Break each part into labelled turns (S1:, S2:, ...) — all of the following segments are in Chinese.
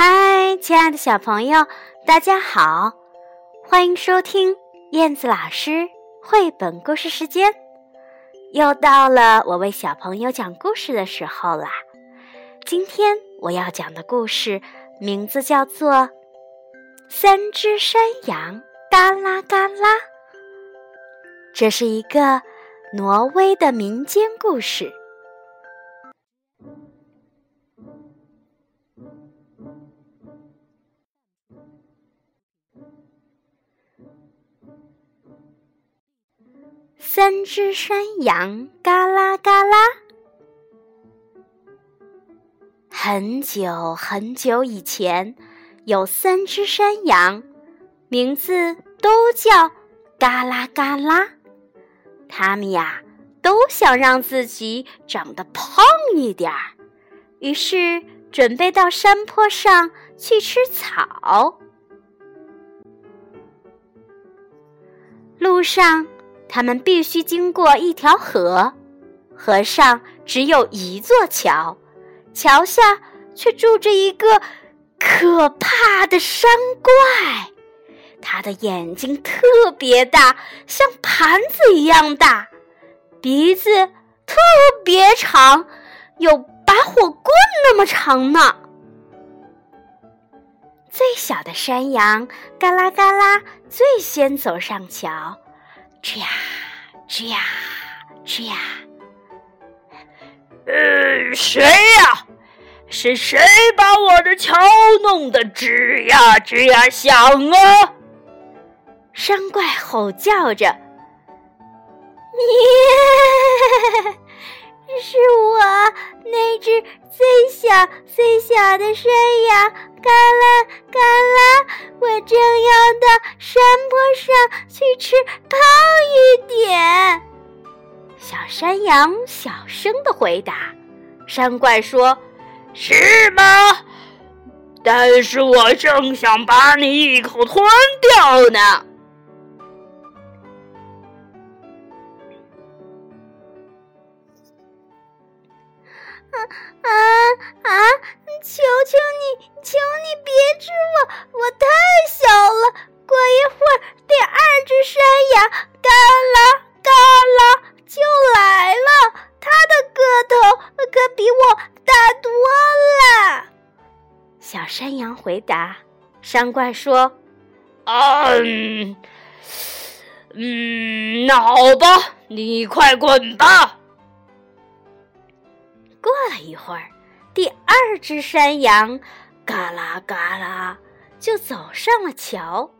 S1: 嗨亲爱的小朋友，大家好，欢迎收听燕子老师绘本故事时间。又到了我为小朋友讲故事的时候啦。今天我要讲的故事名字叫做《三只山羊嘎啦嘎啦》，这是一个挪威的民间故事。三只山羊嘎啦嘎啦。很久很久以前，有三只山羊，名字都叫嘎啦嘎啦。它们呀，都想让自己长得胖一点儿，于是准备到山坡上去吃草。路上。他们必须经过一条河，河上只有一座桥，桥下却住着一个可怕的山怪。他的眼睛特别大，像盘子一样大，鼻子特别长，有拔火棍那么长呢。最小的山羊嘎啦嘎啦，最先走上桥。吱呀，吱呀，吱呀！
S2: 呃，谁呀？是谁把我的桥弄得吱呀吱呀响啊？
S1: 山怪吼叫着：“
S3: 你！是我那只最小最小的山羊，嘎啦嘎啦！我正要到山坡上去吃胖一点。”
S1: 小山羊小声的回答。山怪说：“
S2: 是吗？但是我正想把你一口吞掉呢。”
S3: 啊啊！求求你，求你别吃我，我太小了。过一会儿，第二只山羊嘎啦嘎啦就来了，它的个头可比我大多了。
S1: 小山羊回答。山怪说：“
S2: 嗯嗯，那好吧，你快滚吧。”
S1: 过了一会儿，第二只山羊嘎啦嘎啦就走上了桥，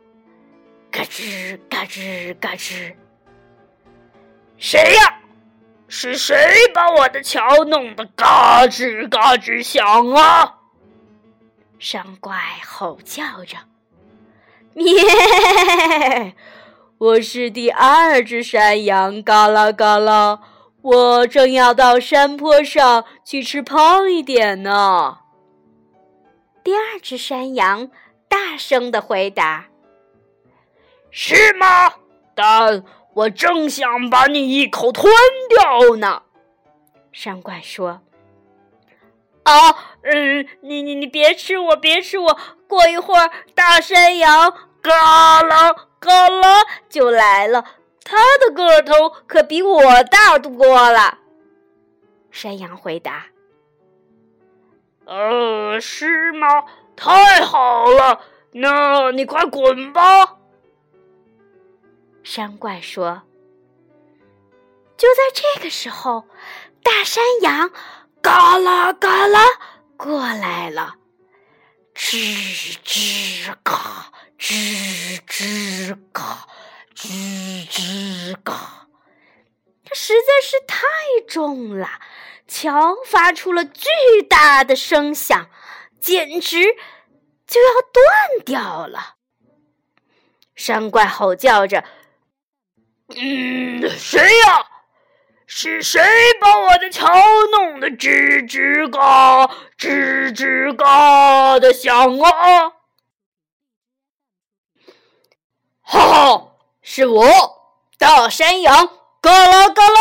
S1: 嘎吱嘎吱嘎吱。
S2: 谁呀？是谁把我的桥弄得嘎吱嘎吱响啊？
S1: 山怪吼叫着：“咩！我是第二只山羊，嘎啦嘎啦。”我正要到山坡上去吃胖一点呢。第二只山羊大声的回答：“
S2: 是吗？但我正想把你一口吞掉呢。”
S1: 山怪说：“
S2: 啊，嗯，你你你别吃我，别吃我！过一会儿，大山羊嘎啦嘎啦就来了。”他的个头可比我大多了，
S1: 山羊回答。
S2: 呃，是吗？太好了，那你快滚吧。
S1: 山怪说。就在这个时候，大山羊嘎啦嘎啦过来了，吱吱嘎，吱吱嘎。吱吱嘎，它实在太重了，桥发出了巨大的声响，简直就要断掉了。山怪吼叫着：“
S2: 嗯，谁呀？是谁把我的桥弄得吱吱嘎、吱吱嘎的响啊？”哈哈。是我，大山羊，嘎啦嘎啦。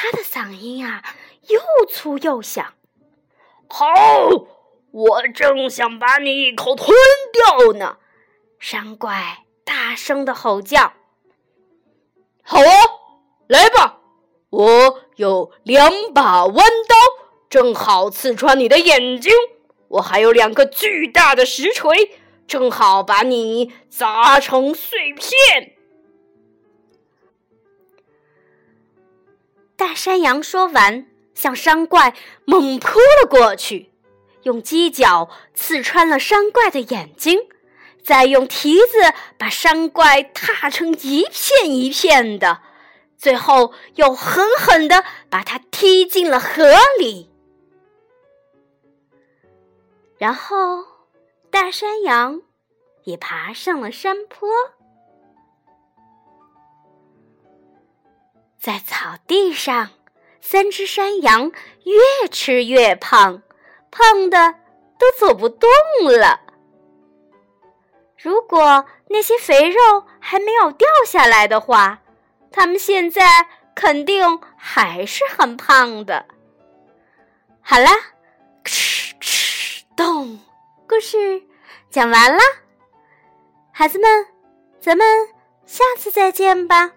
S1: 他的嗓音啊，又粗又响。
S2: 好，我正想把你一口吞掉呢！
S1: 山怪大声的吼叫。
S2: 好啊，来吧，我有两把弯刀，正好刺穿你的眼睛。我还有两个巨大的石锤，正好把你砸成碎片。
S1: 山羊说完，向山怪猛扑了过去，用犄角刺穿了山怪的眼睛，再用蹄子把山怪踏成一片一片的，最后又狠狠地把它踢进了河里。然后，大山羊也爬上了山坡。在草地上，三只山羊越吃越胖，胖的都走不动了。如果那些肥肉还没有掉下来的话，它们现在肯定还是很胖的。好啦，哧哧咚，故事讲完了，孩子们，咱们下次再见吧。